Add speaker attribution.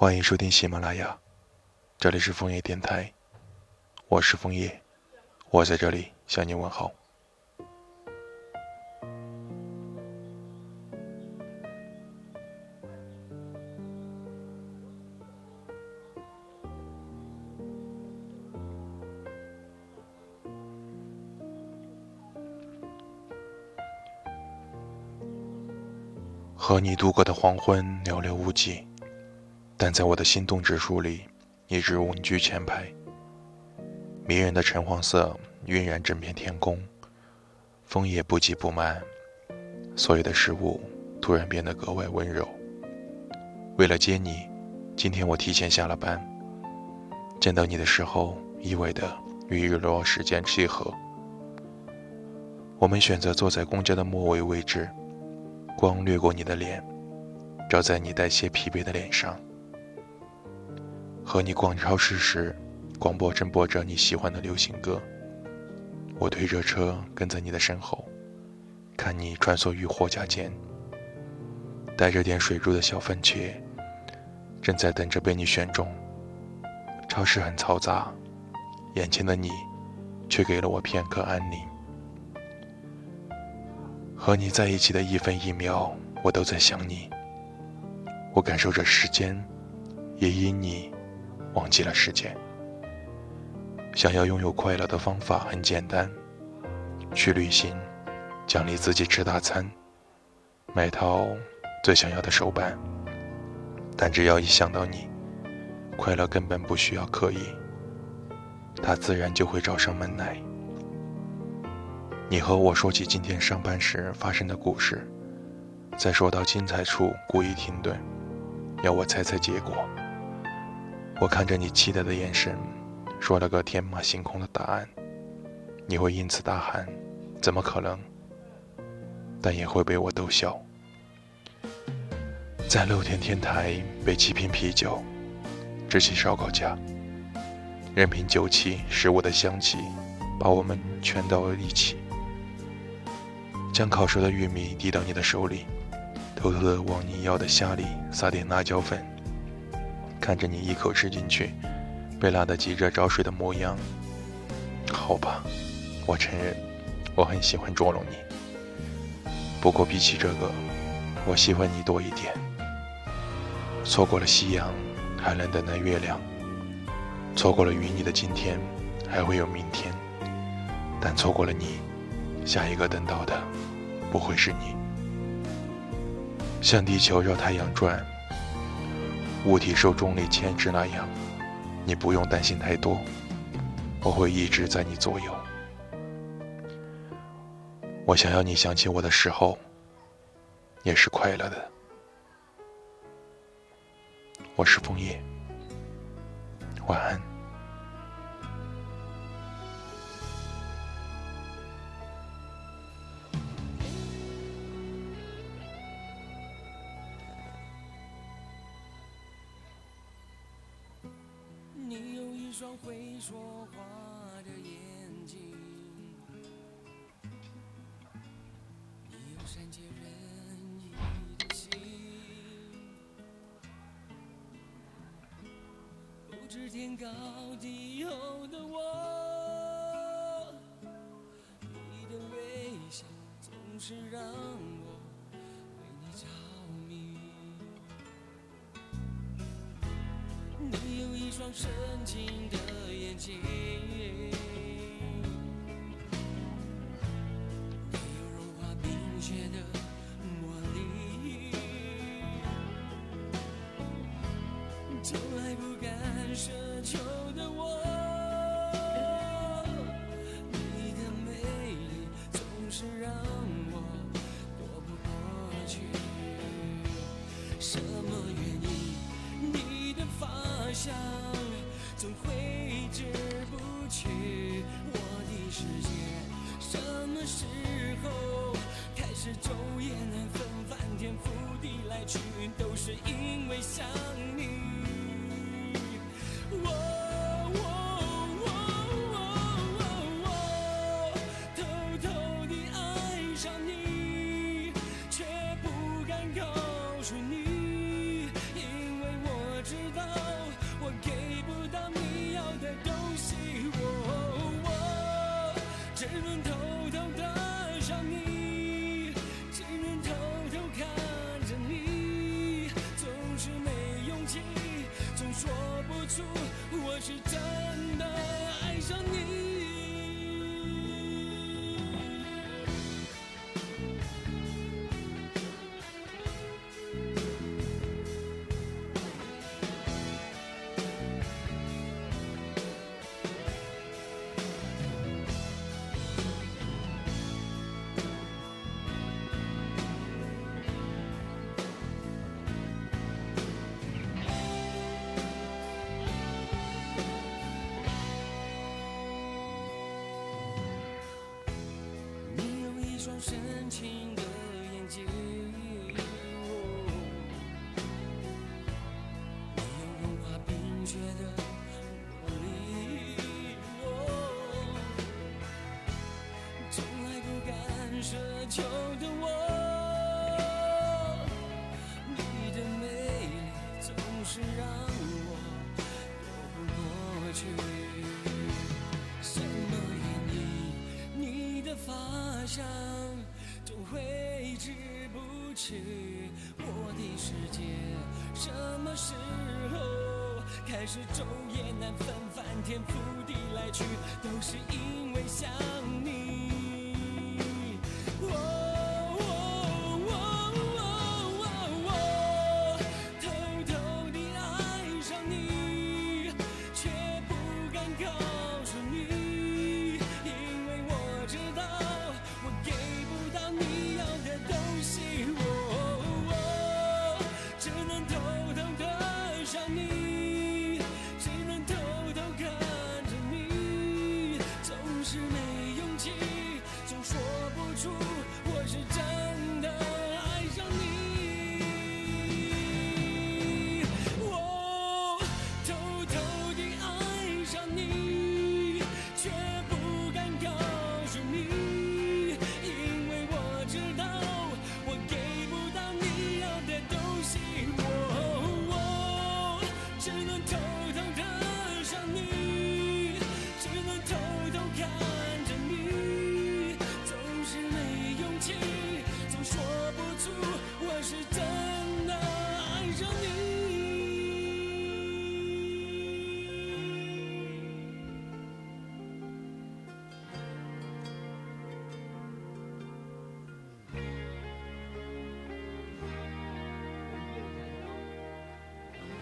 Speaker 1: 欢迎收听喜马拉雅，这里是枫叶电台，我是枫叶，我在这里向你问好。和你度过的黄昏寥寥无几，但在我的心动指数里，一直稳居前排。迷人的橙黄色晕染整片天空，枫叶不急不慢，所有的事物突然变得格外温柔。为了接你，今天我提前下了班。见到你的时候，意外的与日落时间契合。我们选择坐在公交的末尾位置。光掠过你的脸，照在你带些疲惫的脸上。和你逛超市时，广播正播着你喜欢的流行歌。我推着车跟在你的身后，看你穿梭于货架间。带着点水珠的小番茄，正在等着被你选中。超市很嘈杂，眼前的你，却给了我片刻安宁。和你在一起的一分一秒，我都在想你。我感受着时间，也因你忘记了时间。想要拥有快乐的方法很简单：去旅行，奖励自己吃大餐，买套最想要的手办。但只要一想到你，快乐根本不需要刻意，它自然就会找上门来。你和我说起今天上班时发生的故事，在说到精彩处故意停顿，要我猜猜结果。我看着你期待的眼神，说了个天马行空的答案。你会因此大喊：“怎么可能？”但也会被我逗笑。在露天天台备几瓶啤酒，支起烧烤架，任凭酒气、食物的香气把我们圈到了一起。将烤熟的玉米递到你的手里，偷偷的往你要的虾里撒点辣椒粉，看着你一口吃进去，被辣得急着找水的模样。好吧，我承认，我很喜欢捉弄你。不过比起这个，我喜欢你多一点。错过了夕阳，还能等待月亮；错过了与你的今天，还会有明天。但错过了你。下一个等到的不会是你，像地球绕太阳转，物体受重力牵制那样，你不用担心太多，我会一直在你左右。我想要你想起我的时候，也是快乐的。我是枫叶，晚安。
Speaker 2: 一双会说话的眼睛，你有善解人意的心，不知天高地厚的我，你的微笑总是让我你有一双深情。你有融化冰雪的魔力，从来不敢奢求的我，只能偷偷的想你只能偷偷看着你总是没勇气总说不出我是真的爱上你。深情的眼睛，你有融化冰雪的魔力，哦从来不敢奢求的我，你的魅力总是让我躲不过去。的发香总挥之不去。我的世界什么时候开始昼夜难分、翻天覆地来去，都是因为想你。need 只。